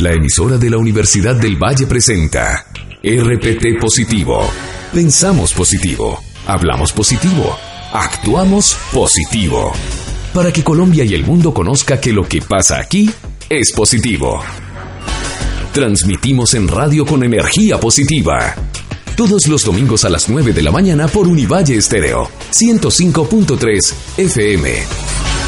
La emisora de la Universidad del Valle presenta RPT Positivo. Pensamos positivo, hablamos positivo, actuamos positivo. Para que Colombia y el mundo conozca que lo que pasa aquí es positivo. Transmitimos en radio con energía positiva. Todos los domingos a las 9 de la mañana por Univalle Estéreo, 105.3 FM.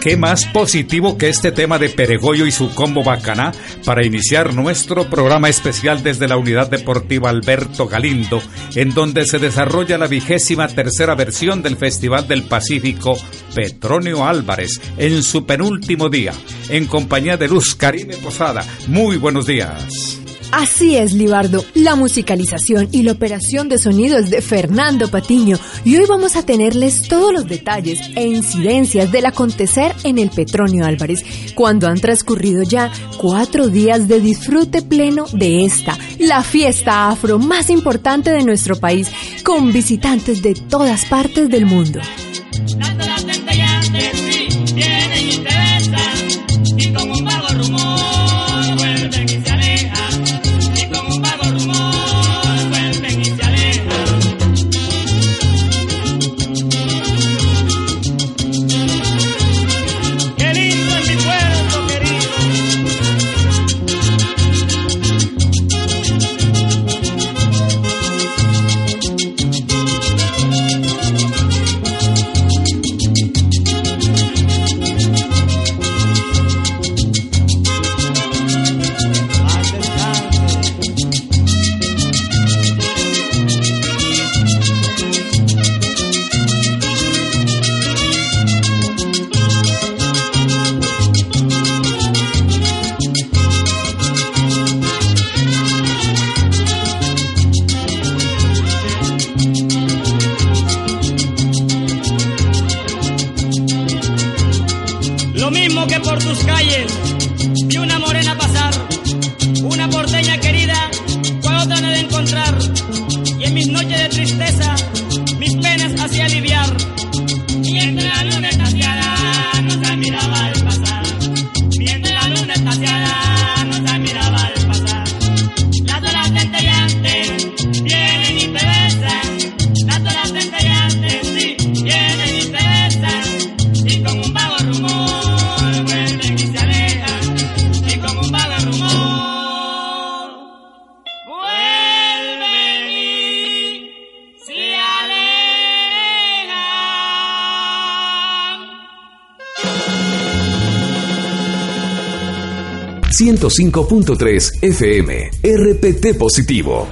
¿Qué más positivo que este tema de Peregoyo y su combo bacaná para iniciar nuestro programa especial desde la Unidad Deportiva Alberto Galindo, en donde se desarrolla la vigésima tercera versión del Festival del Pacífico Petronio Álvarez en su penúltimo día, en compañía de Luz Karime Posada. Muy buenos días. Así es, Libardo. La musicalización y la operación de sonido es de Fernando Patiño y hoy vamos a tenerles todos los detalles e incidencias del acontecer en el Petronio Álvarez, cuando han transcurrido ya cuatro días de disfrute pleno de esta, la fiesta afro más importante de nuestro país, con visitantes de todas partes del mundo. FM, RPT Positivo.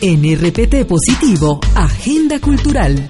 En RPT Positivo, Agenda Cultural.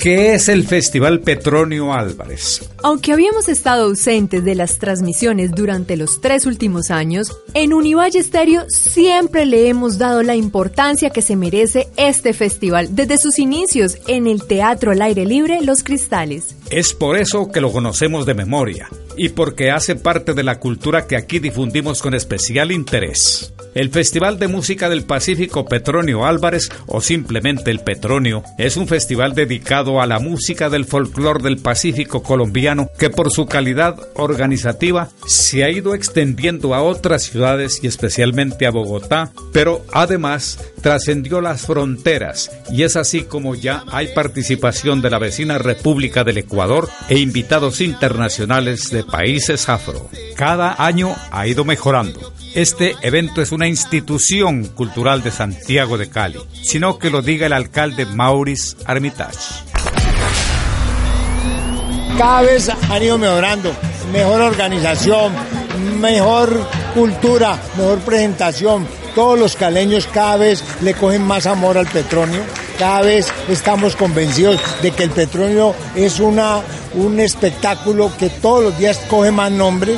¿Qué es el Festival Petronio Álvarez? Aunque habíamos estado ausentes de las transmisiones durante los tres últimos años, en Univalle Estéreo siempre le hemos dado la importancia que se merece este festival desde sus inicios en el Teatro al Aire Libre Los Cristales. Es por eso que lo conocemos de memoria y porque hace parte de la cultura que aquí difundimos con especial interés. El Festival de Música del Pacífico Petronio Álvarez, o simplemente el Petronio, es un festival dedicado a la música del folclore del Pacífico colombiano que por su calidad organizativa se ha ido extendiendo a otras ciudades y especialmente a Bogotá, pero además trascendió las fronteras y es así como ya hay participación de la vecina República del Ecuador e invitados internacionales de países afro. Cada año ha ido mejorando. Este evento es una institución cultural de Santiago de Cali, sino que lo diga el alcalde Maurice Armitage. Cada vez han ido mejorando, mejor organización, mejor cultura, mejor presentación. Todos los caleños cada vez le cogen más amor al petróleo. Cada vez estamos convencidos de que el petróleo es una, un espectáculo que todos los días coge más nombre,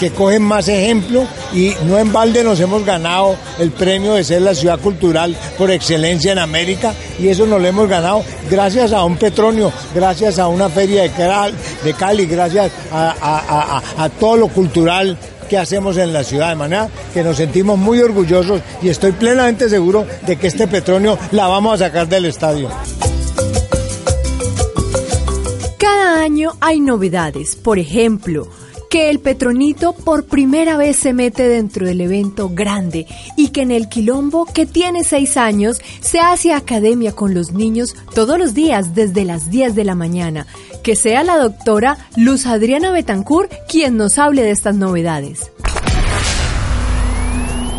que cogen más ejemplo y no en balde nos hemos ganado el premio de ser la ciudad cultural por excelencia en América y eso nos lo hemos ganado gracias a un petróleo, gracias a una feria de Cali, gracias a, todo lo cultural que hacemos en la ciudad, de manera que nos sentimos muy orgullosos y estoy plenamente seguro de que este petróleo la vamos a sacar del estadio. Cada año hay novedades, por ejemplo, que el Petronito por primera vez se mete dentro del evento grande y que en el Quilombo, que tiene seis años, se hace academia con los niños todos los días desde las 10 de la mañana. Que sea la doctora Luz Adriana Betancourt quien nos hable de estas novedades.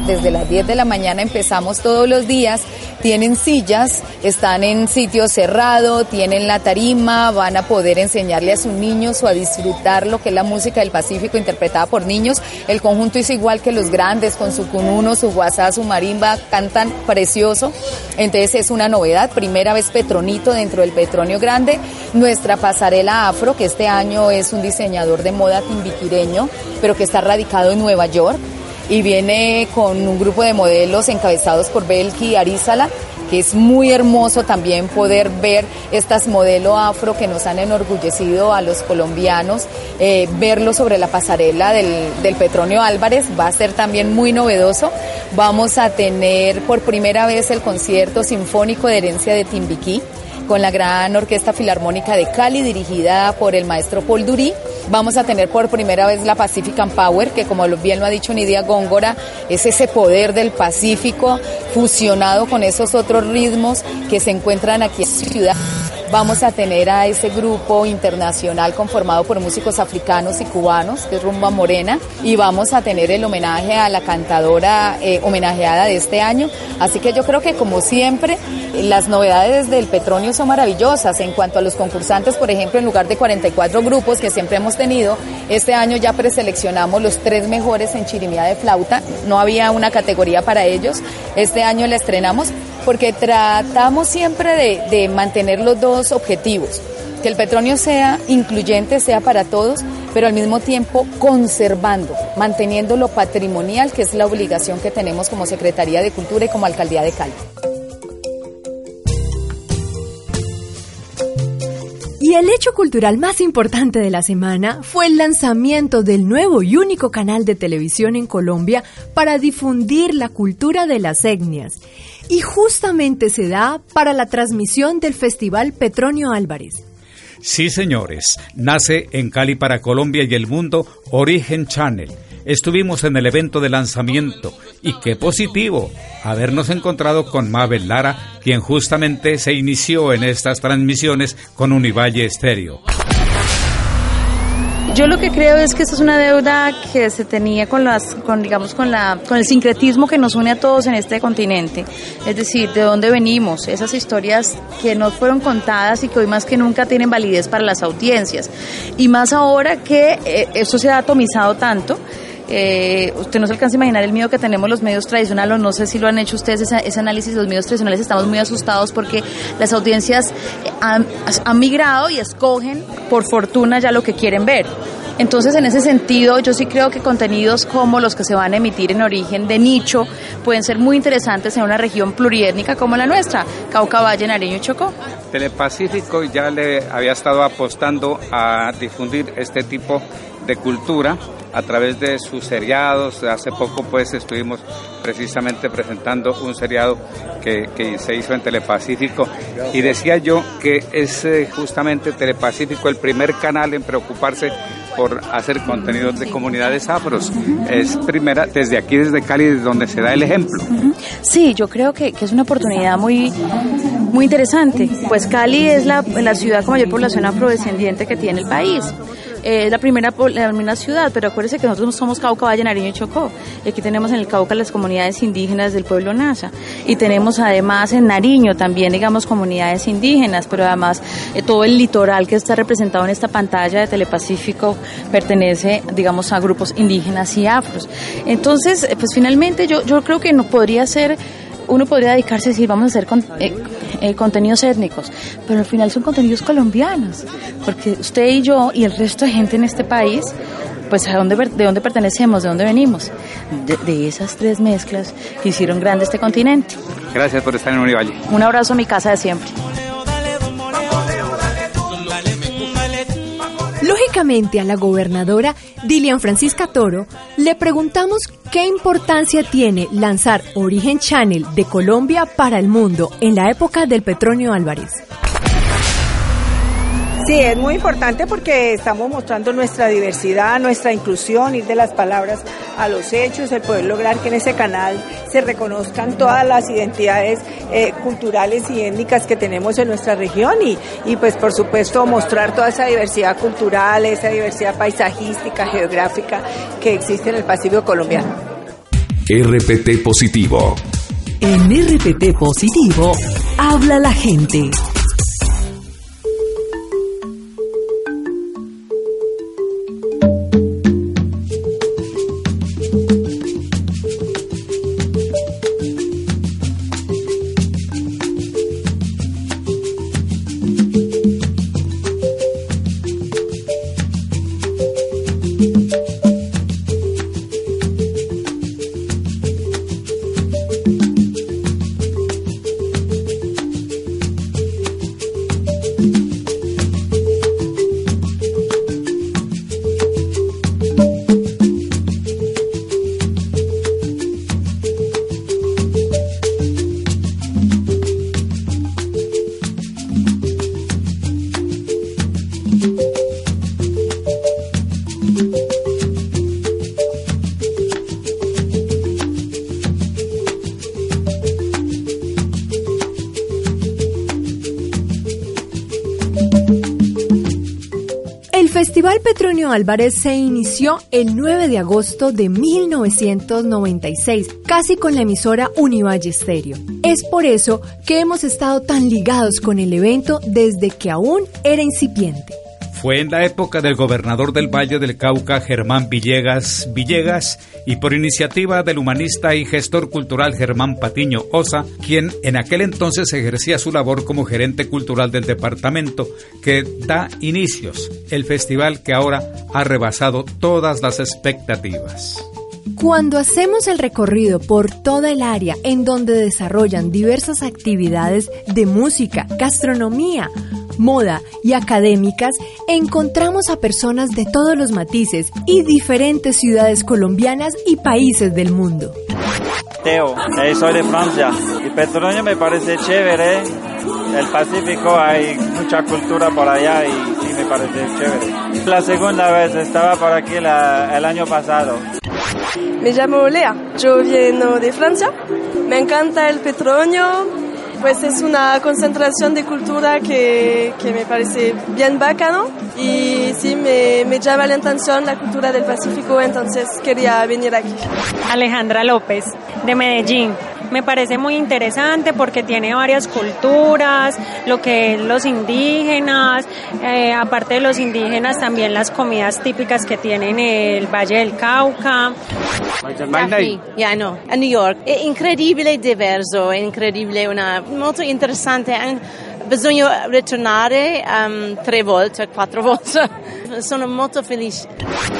Desde las 10 de la mañana empezamos todos los días tienen sillas, están en sitio cerrado, tienen la tarima, van a poder enseñarle a sus niños o a disfrutar lo que es la música del Pacífico interpretada por niños. El conjunto es igual que los grandes, con su cununo, su guasá, su marimba, cantan precioso. Entonces es una novedad, primera vez Petronito dentro del Petronio Grande. Nuestra pasarela afro, que este año es un diseñador de moda timbiquireño, pero que está radicado en Nueva York y viene con un grupo de modelos encabezados por Belki Arizala que es muy hermoso también poder ver estas modelos afro que nos han enorgullecido a los colombianos, eh, verlo sobre la pasarela del, del Petronio Álvarez va a ser también muy novedoso. Vamos a tener por primera vez el concierto sinfónico de herencia de Timbiquí con la gran Orquesta Filarmónica de Cali dirigida por el maestro Paul Durí Vamos a tener por primera vez la Pacifican Power, que como bien lo ha dicho Nidia Góngora, es ese poder del Pacífico fusionado con esos otros ritmos que se encuentran aquí en la ciudad vamos a tener a ese grupo internacional conformado por músicos africanos y cubanos, que es Rumba Morena, y vamos a tener el homenaje a la cantadora eh, homenajeada de este año. Así que yo creo que como siempre, las novedades del Petronio son maravillosas. En cuanto a los concursantes, por ejemplo, en lugar de 44 grupos que siempre hemos tenido, este año ya preseleccionamos los tres mejores en chirimía de flauta. No había una categoría para ellos. Este año la estrenamos porque tratamos siempre de, mantener los dos objetivos, que el petróleo sea incluyente, sea para todos, pero al mismo tiempo conservando, manteniendo lo patrimonial, que es la obligación que tenemos como Secretaría de Cultura y como Alcaldía de Cali. Y el hecho cultural más importante de la semana fue el lanzamiento del nuevo y único canal de televisión en Colombia para difundir la cultura de las etnias y justamente se da para la transmisión del Festival Petronio Álvarez. Sí, señores, nace en Cali para Colombia y el mundo Origen Channel. Estuvimos en el evento de lanzamiento y qué positivo habernos encontrado con Mabel Lara, quien justamente se inició en estas transmisiones con Univalle Estéreo. Yo lo que creo es que esta es una deuda que se tenía con las, con digamos, con la, con el sincretismo que nos une a todos en este continente. Es decir, de dónde venimos, esas historias que no fueron contadas y que hoy más que nunca tienen validez para las audiencias. Y más ahora que eh, esto se ha atomizado tanto. Eh, usted no se alcanza a imaginar el miedo que tenemos los medios tradicionales, no sé si lo han hecho ustedes ese, ese análisis, los medios tradicionales estamos muy asustados porque las audiencias han, migrado y escogen por fortuna ya lo que quieren ver. Entonces, en ese sentido, yo sí creo que contenidos como los que se van a emitir en origen de nicho pueden ser muy interesantes en una región pluriétnica como la nuestra, Cauca, Valle, Nariño y Chocó. Telepacífico ya le había estado apostando a difundir este tipo de cultura a través de sus seriados. Hace poco pues estuvimos precisamente presentando un seriado que, se hizo en Telepacífico y decía yo que es eh, justamente Telepacífico el primer canal en preocuparse por hacer contenidos de comunidades afros. Es primera, desde aquí, desde Cali, desde donde se da el ejemplo. Sí, yo creo que, que es una oportunidad muy, muy interesante. Pues Cali es la, la ciudad con mayor población afrodescendiente que tiene el país es la primera, la ciudad, pero acuérdense que nosotros somos Cauca, Valle, Nariño y Chocó. Y aquí tenemos en el Cauca las comunidades indígenas del pueblo Nasa. Y tenemos además en Nariño también, digamos, comunidades indígenas, pero además eh, todo el litoral que está representado en esta pantalla de Telepacífico pertenece, digamos, a grupos indígenas y afros. Entonces, eh, pues finalmente yo, yo creo que no podría ser uno podría dedicarse a decir, vamos a hacer con, eh, eh, contenidos étnicos, pero al final son contenidos colombianos, porque usted y yo y el resto de gente en este país, pues ¿a dónde, de dónde pertenecemos, de dónde venimos, de, de esas tres mezclas que hicieron grande este continente. Gracias por estar en Univalle. Un abrazo a mi casa de siempre. A la gobernadora Dilian Francisca Toro le preguntamos qué importancia tiene lanzar Origen Channel de Colombia para el mundo en la época del Petronio Álvarez. Sí, es muy importante porque estamos mostrando nuestra diversidad, nuestra inclusión, ir de las palabras a los hechos, el poder lograr que en ese canal se reconozcan todas las identidades eh, culturales y étnicas que tenemos en nuestra región y, y pues por supuesto mostrar toda esa diversidad cultural, esa diversidad paisajística, geográfica que existe en el Pacífico colombiano. RPT Positivo. En RPT Positivo, habla la gente. Festival Petronio Álvarez se inició el 9 de agosto de 1996, casi con la emisora Univalle Stereo. Es por eso que hemos estado tan ligados con el evento desde que aún era incipiente. Fue en la época del gobernador del Valle del Cauca, Germán Villegas Villegas, y por iniciativa del humanista y gestor cultural Germán Patiño Osa, quien en aquel entonces ejercía su labor como gerente cultural del departamento, que da inicios el festival que ahora ha rebasado todas las expectativas. Cuando hacemos el recorrido por toda el área en donde desarrollan diversas actividades de música, gastronomía, moda y académicas, encontramos a personas de todos los matices y diferentes ciudades colombianas y países del mundo. Teo, soy de Francia y Petronio me parece chévere. El Pacífico hay mucha cultura por allá y sí me parece chévere. La segunda vez estaba por aquí la, el año pasado. Me llamo Lea, yo vengo de Francia. Me encanta el Petronio, pues es una concentración de cultura que, que me parece bien bacano y sí me, me, llama la atención la cultura del Pacífico, entonces quería venir aquí. Alejandra López, de Medellín. Me parece muy interesante porque tiene varias culturas, lo que es los indígenas, eh, aparte de los indígenas también las comidas típicas que tienen el Valle del Cauca. Yeah, no, a New York. È incredibile e diverso, è incredibile, una, molto interessante. Bisogna ritornare um, tre volte, quattro volte. Sono molto felice.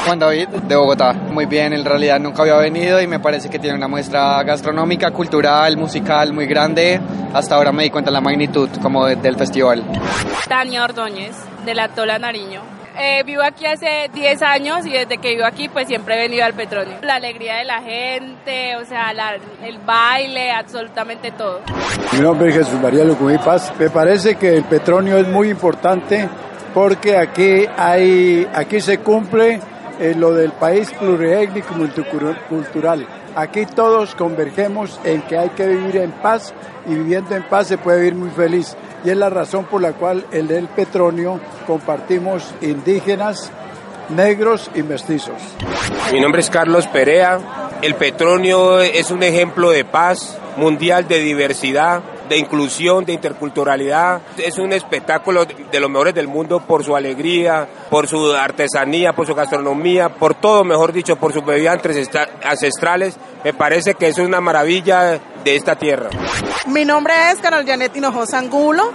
Juan David, de Bogotá. Muy bien, en realidad nunca había venido y me parece que tiene una muestra gastronómica, cultural, musical muy grande. Hasta ahora me di cuenta de la magnitud como de, del festival. Tania Ordóñez, de la Tola Nariño. Eh, vivo aquí hace 10 años y desde que vivo aquí pues siempre he venido al Petronio. La alegría de la gente, o sea, el baile, absolutamente todo. Mi nombre es Jesús María Lucumí Paz. Me parece que el Petronio es muy importante porque aquí, hay, aquí se cumple eh, lo del país pluriétnico multicultural. Aquí todos convergemos en que hay que vivir en paz y viviendo en paz se puede vivir muy feliz. Y es la razón por la cual en el Petronio compartimos indígenas, negros y mestizos. Mi nombre es Carlos Perea. El Petronio es un ejemplo de paz mundial, de diversidad, de inclusión, de interculturalidad. Es un espectáculo de los mejores del mundo por su alegría, por su artesanía, por su gastronomía, por todo, mejor dicho, por sus bebidas ancestrales. Me parece que es una maravilla de esta tierra. Mi nombre es Carol Janet Hinojosa Angulo.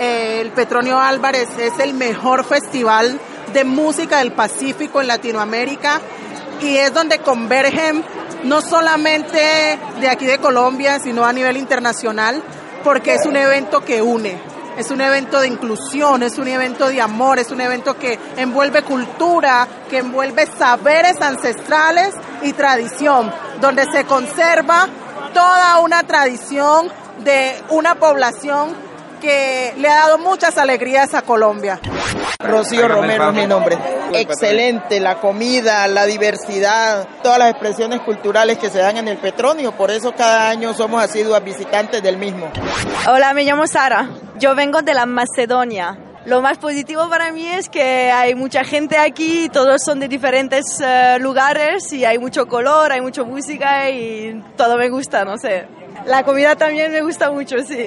El Petronio Álvarez es el mejor festival de música del Pacífico en Latinoamérica y es donde convergen no solamente de aquí de Colombia, sino a nivel internacional, porque es un evento que une, es un evento de inclusión, es un evento de amor, es un evento que envuelve cultura, que envuelve saberes ancestrales y tradición, donde se conserva toda una tradición de una población que le ha dado muchas alegrías a Colombia. Rocío Romero es mi nombre. Excelente, la comida, la diversidad, todas las expresiones culturales que se dan en el Petronio, por eso cada año somos asiduos visitantes del mismo. Hola, me llamo Sara, yo vengo de la Macedonia. Lo más positivo para mí es que hay mucha gente aquí, todos son de diferentes eh, lugares y hay mucho color, hay mucha música y todo me gusta, no sé. La comida también me gusta mucho, sí.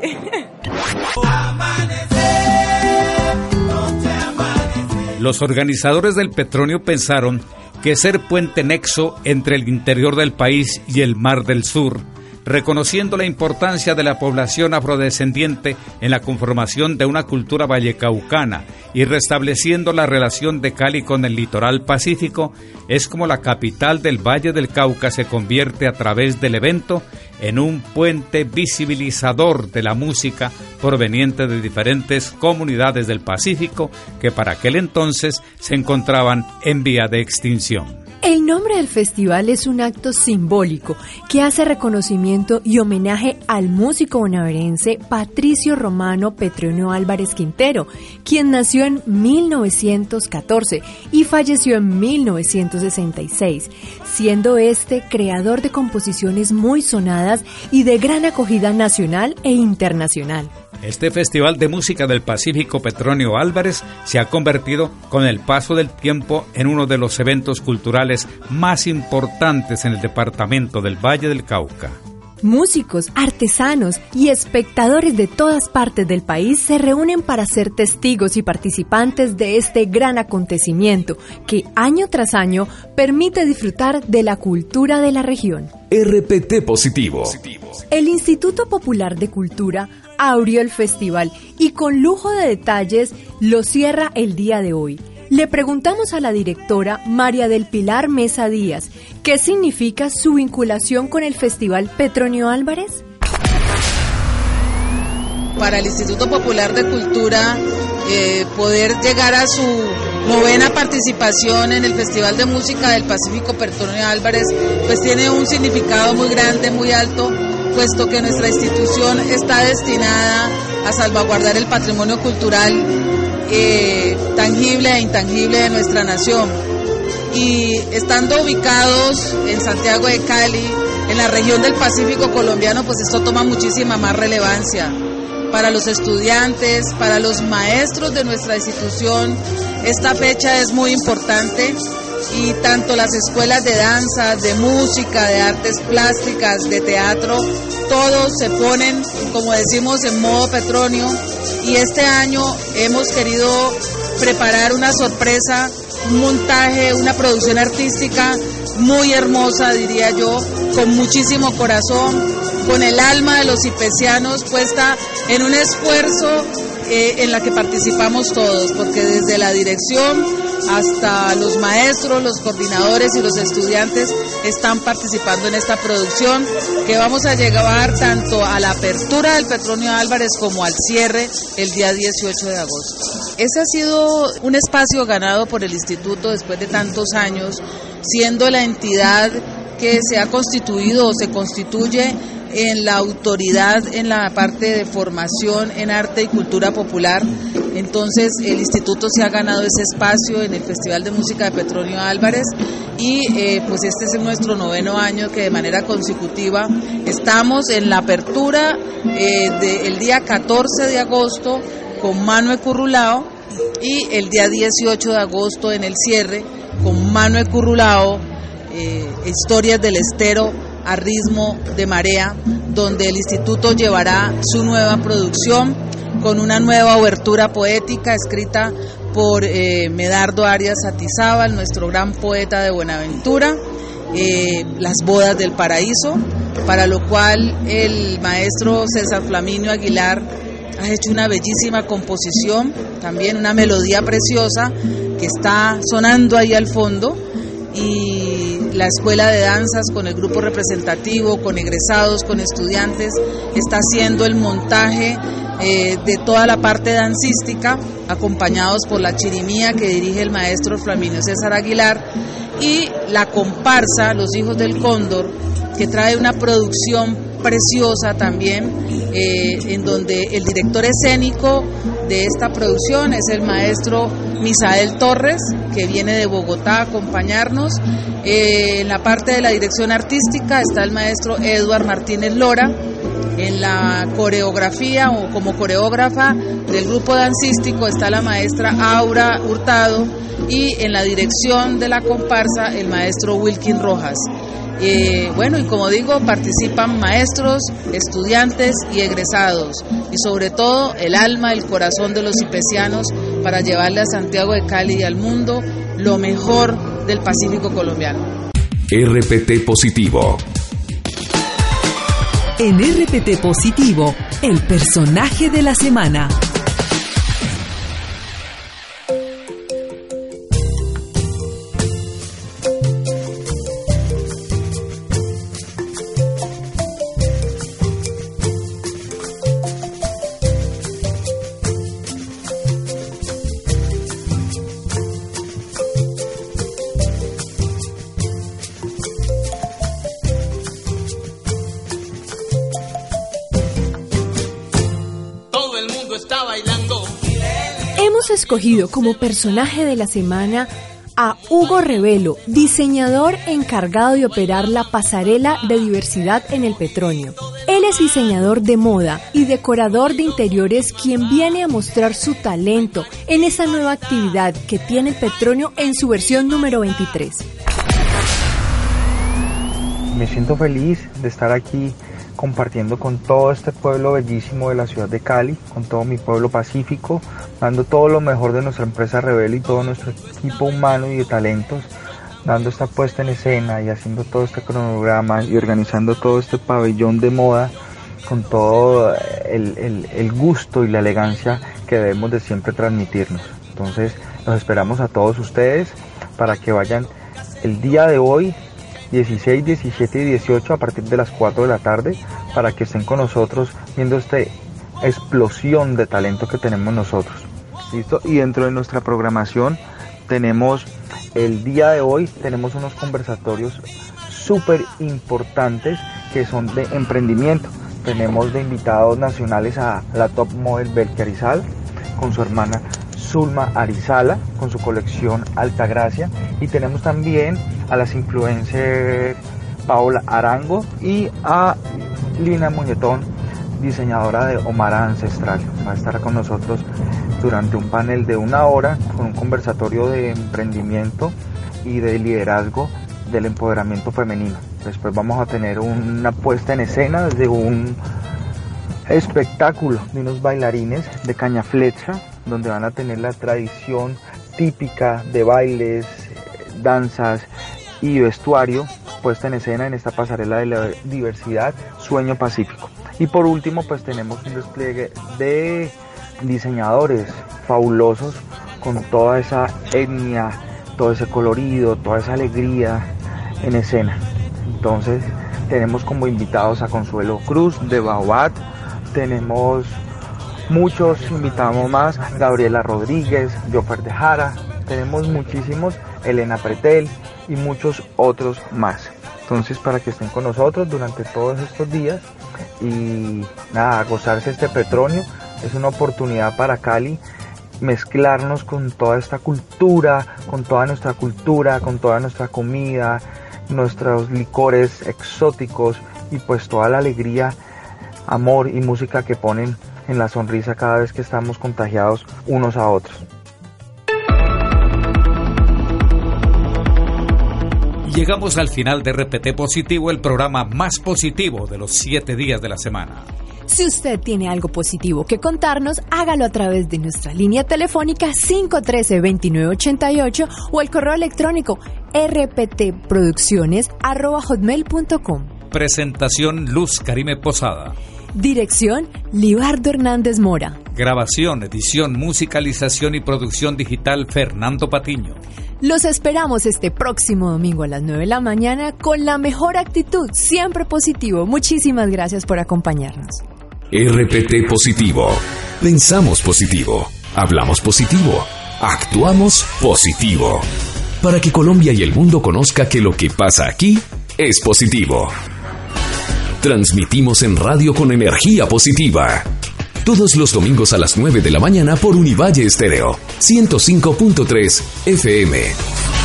Los organizadores del Petronio pensaron que ser puente nexo entre el interior del país y el Mar del Sur reconociendo la importancia de la población afrodescendiente en la conformación de una cultura vallecaucana y restableciendo la relación de Cali con el litoral pacífico, es como la capital del Valle del Cauca se convierte a través del evento en un puente visibilizador de la música proveniente de diferentes comunidades del Pacífico que para aquel entonces se encontraban en vía de extinción. El nombre del festival es un acto simbólico que hace reconocimiento y homenaje al músico bonaverense Patricio Romano Petronio Álvarez Quintero, quien nació en 1914 y falleció en 1966, siendo este creador de composiciones muy sonadas y de gran acogida nacional e internacional. Este Festival de Música del Pacífico Petronio Álvarez se ha convertido con el paso del tiempo en uno de los eventos culturales más importantes en el departamento del Valle del Cauca. Músicos, artesanos y espectadores de todas partes del país se reúnen para ser testigos y participantes de este gran acontecimiento que año tras año permite disfrutar de la cultura de la región. RPT Positivo. El Instituto Popular de Cultura abrió el festival y con lujo de detalles lo cierra el día de hoy. Le preguntamos a la directora María del Pilar Mesa Díaz qué significa su vinculación con el Festival Petronio Álvarez. Para el Instituto Popular de Cultura, eh, poder llegar a su novena participación en el Festival de Música del Pacífico Petronio Álvarez, pues tiene un significado muy grande, muy alto, puesto que nuestra institución está destinada a salvaguardar el patrimonio cultural eh, tangible e intangible de nuestra nación. Y estando ubicados en Santiago de Cali, en la región del Pacífico colombiano, pues esto toma muchísima más relevancia para los estudiantes, para los maestros de nuestra institución. Esta fecha es muy importante y tanto las escuelas de danza, de música, de artes plásticas, de teatro, todos se ponen, como decimos, en modo petronio. Y este año hemos querido preparar una sorpresa, un montaje, una producción artística muy hermosa, diría yo, con muchísimo corazón, con el alma de los cipecianos puesta en un esfuerzo eh, en la que participamos todos, porque desde la dirección hasta los maestros, los coordinadores y los estudiantes están participando en esta producción que vamos a llevar tanto a la apertura del Petronio Álvarez como al cierre el día 18 de agosto. Ese ha sido un espacio ganado por el instituto después de tantos años, siendo la entidad que se ha constituido o se constituye en la autoridad en la parte de formación en arte y cultura popular. Entonces el instituto se ha ganado ese espacio en el Festival de Música de Petronio Álvarez y eh, pues este es nuestro noveno año que de manera consecutiva estamos en la apertura eh, del día 14 de agosto con Manuel Currulao y el día 18 de agosto en el cierre con Manuel Currulao, eh, Historias del Estero a ritmo de marea, donde el instituto llevará su nueva producción con una nueva obertura poética escrita por eh, Medardo Arias Atizábal, nuestro gran poeta de Buenaventura, eh, Las bodas del paraíso, para lo cual el maestro César Flaminio Aguilar ha hecho una bellísima composición, también una melodía preciosa que está sonando ahí al fondo y la escuela de danzas con el grupo representativo, con egresados, con estudiantes, está haciendo el montaje eh, de toda la parte dancística, acompañados por la chirimía que dirige el maestro Flaminio César Aguilar y la comparsa Los Hijos del Cóndor, que trae una producción preciosa también, eh, en donde el director escénico de esta producción es el maestro Misael Torres, que viene de Bogotá a acompañarnos. Eh, en la parte de la dirección artística está el maestro Eduard Martínez Lora. En la coreografía o como coreógrafa del grupo dancístico está la maestra Aura Hurtado y en la dirección de la comparsa el maestro Wilkin Rojas. Eh, bueno, y como digo, participan maestros, estudiantes y egresados, y sobre todo el alma, el corazón de los cipesianos para llevarle a Santiago de Cali y al mundo lo mejor del Pacífico colombiano. RPT Positivo. En RPT Positivo, el personaje de la semana. Escogido como personaje de la semana a Hugo Revelo, diseñador encargado de operar la pasarela de diversidad en el Petronio. Él es diseñador de moda y decorador de interiores quien viene a mostrar su talento en esa nueva actividad que tiene el Petronio en su versión número 23. Me siento feliz de estar aquí compartiendo con todo este pueblo bellísimo de la ciudad de Cali, con todo mi pueblo pacífico, dando todo lo mejor de nuestra empresa Rebel y todo nuestro equipo humano y de talentos, dando esta puesta en escena y haciendo todo este cronograma y organizando todo este pabellón de moda con todo el, el gusto y la elegancia que debemos de siempre transmitirnos. Entonces los esperamos a todos ustedes para que vayan el día de hoy 16, 17 y 18 a partir de las 4 de la tarde para que estén con nosotros viendo esta explosión de talento que tenemos nosotros. ¿Listo? Y dentro de nuestra programación tenemos el día de hoy, tenemos unos conversatorios súper importantes que son de emprendimiento. Tenemos de invitados nacionales a la top model Belki Arizal con su hermana Zulma Arizala con su colección Altagracia y tenemos también a las influencers Paola Arango y a Lina Muñetón, diseñadora de Omara Ancestral. Va a estar con nosotros durante un panel de una hora con un conversatorio de emprendimiento y de liderazgo del empoderamiento femenino. Después vamos a tener una puesta en escena desde un espectáculo de unos bailarines de caña flecha donde van a tener la tradición típica de bailes, danzas y vestuario puesta en escena en esta pasarela de la diversidad Sueño Pacífico. Y por último, pues tenemos un despliegue de diseñadores fabulosos con toda esa etnia, todo ese colorido, toda esa alegría en escena. Entonces, tenemos como invitados a Consuelo Cruz de Baobat, tenemos muchos invitamos más, Gabriela Rodríguez, Jofer de Jara, tenemos muchísimos, Elena Pretel y muchos otros más. Entonces para que estén con nosotros durante todos estos días y nada, gozarse este petróleo es una oportunidad para Cali mezclarnos con toda esta cultura, con toda nuestra cultura, con toda nuestra comida, nuestros licores exóticos y pues toda la alegría, amor y música que ponen en la sonrisa cada vez que estamos contagiados unos a otros. Llegamos al final de RPT Positivo, el programa más positivo de los siete días de la semana. Si usted tiene algo positivo que contarnos, hágalo a través de nuestra línea telefónica 513-2988 o el correo electrónico rptproducciones.com. Presentación Luz Karime Posada. Dirección Libardo Hernández Mora. Grabación, edición, musicalización y producción digital Fernando Patiño. Los esperamos este próximo domingo a las 9 de la mañana con la mejor actitud, siempre positivo. Muchísimas gracias por acompañarnos. RPT Positivo. Pensamos positivo. Hablamos positivo. Actuamos positivo. Para que Colombia y el mundo conozca que lo que pasa aquí es positivo. Transmitimos en radio con energía positiva. Todos los domingos a las 9 de la mañana por Univalle Estéreo, 105.3 FM.